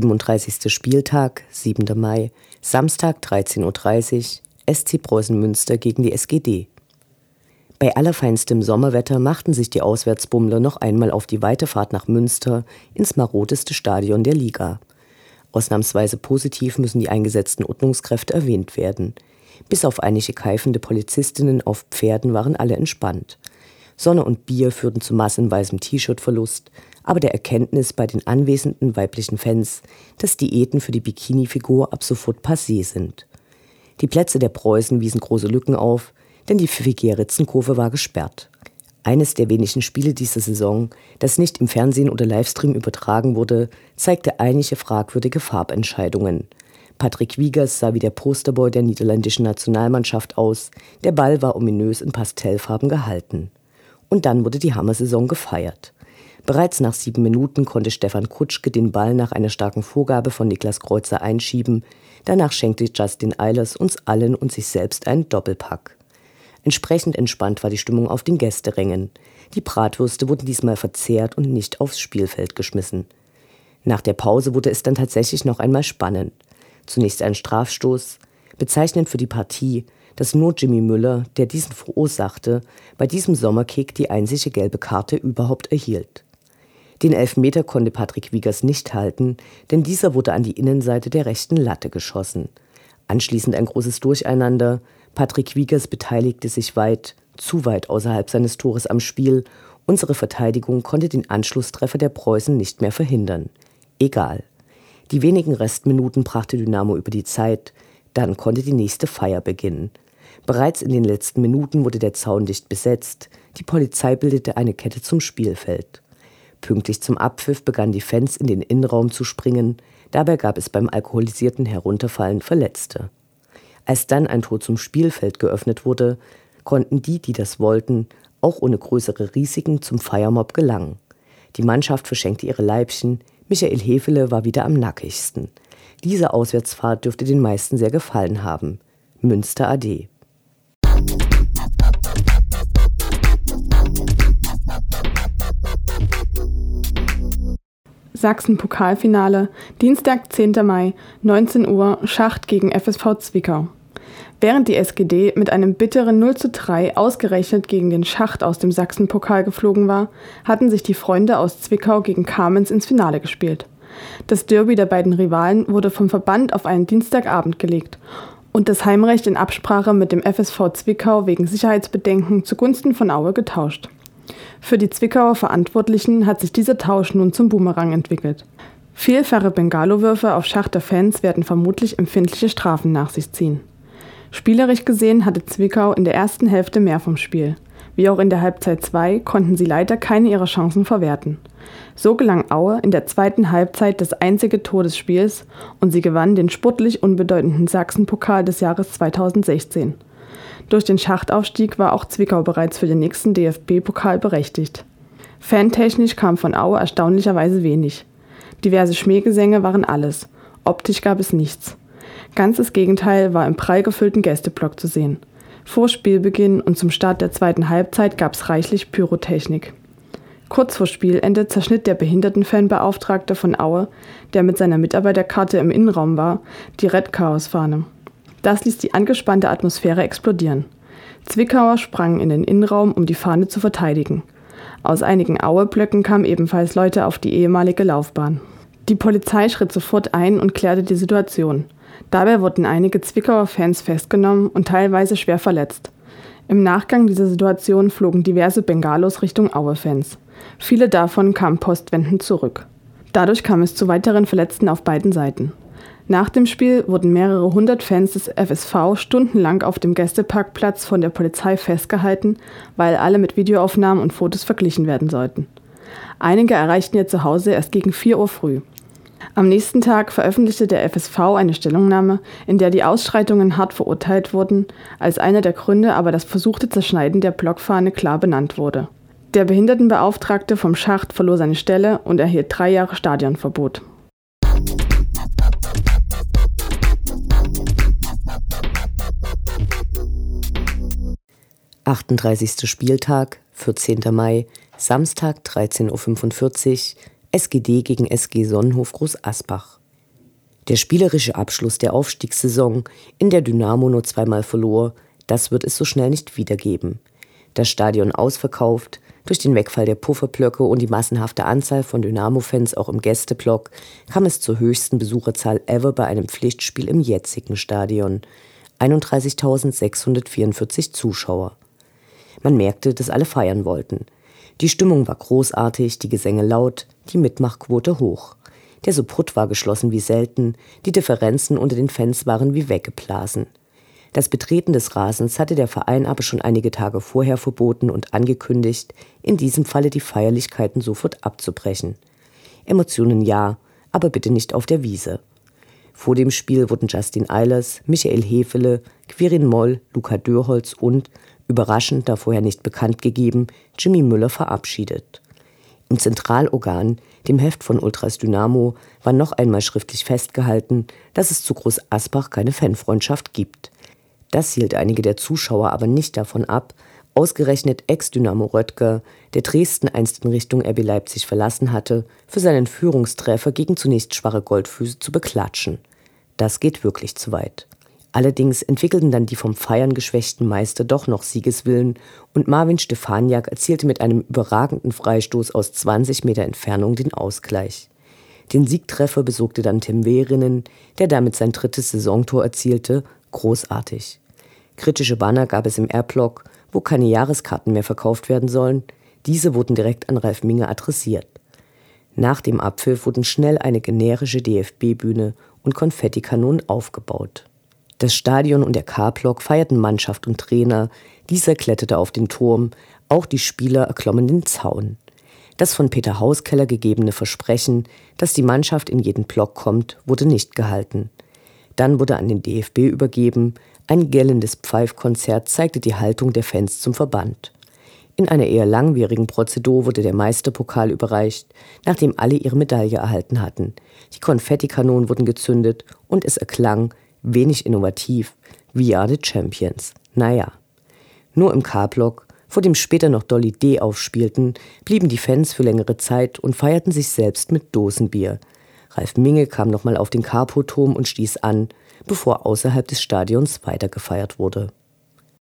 37. Spieltag, 7. Mai, Samstag 13.30 Uhr, SC Preußen Münster gegen die SGD. Bei allerfeinstem Sommerwetter machten sich die Auswärtsbummler noch einmal auf die weite Fahrt nach Münster ins marodeste Stadion der Liga. Ausnahmsweise positiv müssen die eingesetzten Ordnungskräfte erwähnt werden. Bis auf einige keifende Polizistinnen auf Pferden waren alle entspannt. Sonne und Bier führten zu massenweisem T-Shirt-Verlust, aber der Erkenntnis bei den anwesenden weiblichen Fans, dass Diäten für die Bikini-Figur ab sofort passé sind. Die Plätze der Preußen wiesen große Lücken auf, denn die pfiffige Ritzenkurve war gesperrt. Eines der wenigen Spiele dieser Saison, das nicht im Fernsehen oder Livestream übertragen wurde, zeigte einige fragwürdige Farbentscheidungen. Patrick Wiegers sah wie der Posterboy der niederländischen Nationalmannschaft aus, der Ball war ominös in Pastellfarben gehalten. Und dann wurde die Hammersaison gefeiert. Bereits nach sieben Minuten konnte Stefan Kutschke den Ball nach einer starken Vorgabe von Niklas Kreuzer einschieben. Danach schenkte Justin Eilers uns allen und sich selbst einen Doppelpack. Entsprechend entspannt war die Stimmung auf den Gästerängen. Die Bratwürste wurden diesmal verzehrt und nicht aufs Spielfeld geschmissen. Nach der Pause wurde es dann tatsächlich noch einmal spannend. Zunächst ein Strafstoß, bezeichnend für die Partie, dass nur Jimmy Müller, der diesen verursachte, bei diesem Sommerkick die einzige gelbe Karte überhaupt erhielt. Den Elfmeter konnte Patrick Wiegers nicht halten, denn dieser wurde an die Innenseite der rechten Latte geschossen. Anschließend ein großes Durcheinander. Patrick Wiegers beteiligte sich weit, zu weit außerhalb seines Tores am Spiel. Unsere Verteidigung konnte den Anschlusstreffer der Preußen nicht mehr verhindern. Egal. Die wenigen Restminuten brachte Dynamo über die Zeit, dann konnte die nächste Feier beginnen. Bereits in den letzten Minuten wurde der Zaun dicht besetzt, die Polizei bildete eine Kette zum Spielfeld. Pünktlich zum Abpfiff begannen die Fans in den Innenraum zu springen. Dabei gab es beim alkoholisierten Herunterfallen Verletzte. Als dann ein Tor zum Spielfeld geöffnet wurde, konnten die, die das wollten, auch ohne größere Risiken zum Feiermob gelangen. Die Mannschaft verschenkte ihre Leibchen. Michael Hefele war wieder am nackigsten. Diese Auswärtsfahrt dürfte den meisten sehr gefallen haben. Münster AD. Sachsen-Pokalfinale, Dienstag, 10. Mai, 19 Uhr, Schacht gegen FSV Zwickau. Während die SGD mit einem bitteren 0 zu 3 ausgerechnet gegen den Schacht aus dem Sachsen-Pokal geflogen war, hatten sich die Freunde aus Zwickau gegen Kamenz ins Finale gespielt. Das Derby der beiden Rivalen wurde vom Verband auf einen Dienstagabend gelegt und das Heimrecht in Absprache mit dem FSV Zwickau wegen Sicherheitsbedenken zugunsten von Aue getauscht. Für die Zwickauer Verantwortlichen hat sich dieser Tausch nun zum Boomerang entwickelt. Vielfache Bengalo-Würfe auf Schach der Fans werden vermutlich empfindliche Strafen nach sich ziehen. Spielerisch gesehen hatte Zwickau in der ersten Hälfte mehr vom Spiel. Wie auch in der Halbzeit 2 konnten sie leider keine ihrer Chancen verwerten. So gelang Aue in der zweiten Halbzeit das einzige Tor des Spiels und sie gewann den sportlich unbedeutenden Sachsen-Pokal des Jahres 2016. Durch den Schachtaufstieg war auch Zwickau bereits für den nächsten DFB-Pokal berechtigt. Fantechnisch kam von Aue erstaunlicherweise wenig. Diverse Schmähgesänge waren alles. Optisch gab es nichts. Ganzes Gegenteil war im prall gefüllten Gästeblock zu sehen. Vor Spielbeginn und zum Start der zweiten Halbzeit gab es reichlich Pyrotechnik. Kurz vor Spielende zerschnitt der Behindertenfanbeauftragte von Aue, der mit seiner Mitarbeiterkarte im Innenraum war, die Red Chaos-Fahne. Das ließ die angespannte Atmosphäre explodieren. Zwickauer sprangen in den Innenraum, um die Fahne zu verteidigen. Aus einigen Aue-Blöcken kamen ebenfalls Leute auf die ehemalige Laufbahn. Die Polizei schritt sofort ein und klärte die Situation. Dabei wurden einige Zwickauer Fans festgenommen und teilweise schwer verletzt. Im Nachgang dieser Situation flogen diverse Bengalos Richtung Aue-Fans. Viele davon kamen postwendend zurück. Dadurch kam es zu weiteren Verletzten auf beiden Seiten. Nach dem Spiel wurden mehrere hundert Fans des FSV stundenlang auf dem Gästeparkplatz von der Polizei festgehalten, weil alle mit Videoaufnahmen und Fotos verglichen werden sollten. Einige erreichten ihr Zuhause erst gegen 4 Uhr früh. Am nächsten Tag veröffentlichte der FSV eine Stellungnahme, in der die Ausschreitungen hart verurteilt wurden, als einer der Gründe aber das versuchte Zerschneiden der Blockfahne klar benannt wurde. Der Behindertenbeauftragte vom Schacht verlor seine Stelle und erhielt drei Jahre Stadionverbot. Achtunddreißigster Spieltag, 14. Mai, Samstag 13.45 Uhr, SGD gegen SG Sonnenhof Groß Asbach. Der spielerische Abschluss der Aufstiegssaison, in der Dynamo nur zweimal verlor, das wird es so schnell nicht wiedergeben. Das Stadion ausverkauft, durch den Wegfall der Pufferblöcke und die massenhafte Anzahl von Dynamo-Fans auch im Gästeblock kam es zur höchsten Besucherzahl ever bei einem Pflichtspiel im jetzigen Stadion. 31.644 Zuschauer. Man merkte, dass alle feiern wollten. Die Stimmung war großartig, die Gesänge laut, die Mitmachquote hoch. Der Supput war geschlossen wie selten, die Differenzen unter den Fans waren wie weggeblasen. Das Betreten des Rasens hatte der Verein aber schon einige Tage vorher verboten und angekündigt, in diesem Falle die Feierlichkeiten sofort abzubrechen. Emotionen ja, aber bitte nicht auf der Wiese. Vor dem Spiel wurden Justin Eilers, Michael Hefele, Quirin Moll, Luca Dörholz und, überraschend da vorher nicht bekannt gegeben, Jimmy Müller verabschiedet. Im Zentralorgan, dem Heft von Ultras Dynamo, war noch einmal schriftlich festgehalten, dass es zu Groß Asbach keine Fanfreundschaft gibt. Das hielt einige der Zuschauer aber nicht davon ab, ausgerechnet Ex-Dynamo Röttger, der Dresden einst in Richtung RB Leipzig verlassen hatte, für seinen Führungstreffer gegen zunächst schwache Goldfüße zu beklatschen. Das geht wirklich zu weit. Allerdings entwickelten dann die vom Feiern geschwächten Meister doch noch Siegeswillen und Marvin Stefaniak erzielte mit einem überragenden Freistoß aus 20 Meter Entfernung den Ausgleich. Den Siegtreffer besorgte dann Tim Wehrinen, der damit sein drittes Saisontor erzielte großartig. Kritische Banner gab es im R-Block, wo keine Jahreskarten mehr verkauft werden sollen. Diese wurden direkt an Ralf Minge adressiert. Nach dem Abpfiff wurden schnell eine generische DFB-Bühne und Konfettikanonen aufgebaut. Das Stadion und der K-Block feierten Mannschaft und Trainer, dieser kletterte auf den Turm, auch die Spieler erklommen den Zaun. Das von Peter Hauskeller gegebene Versprechen, dass die Mannschaft in jeden Block kommt, wurde nicht gehalten. Dann wurde an den DFB übergeben. Ein gellendes Pfeifkonzert zeigte die Haltung der Fans zum Verband. In einer eher langwierigen Prozedur wurde der Meisterpokal überreicht, nachdem alle ihre Medaille erhalten hatten. Die Konfettikanonen wurden gezündet und es erklang, wenig innovativ, We are the Champions. Naja. Nur im K-Block, vor dem später noch Dolly D aufspielten, blieben die Fans für längere Zeit und feierten sich selbst mit Dosenbier. Ralf Minge kam nochmal auf den Carpo-Turm und stieß an, bevor außerhalb des Stadions weitergefeiert wurde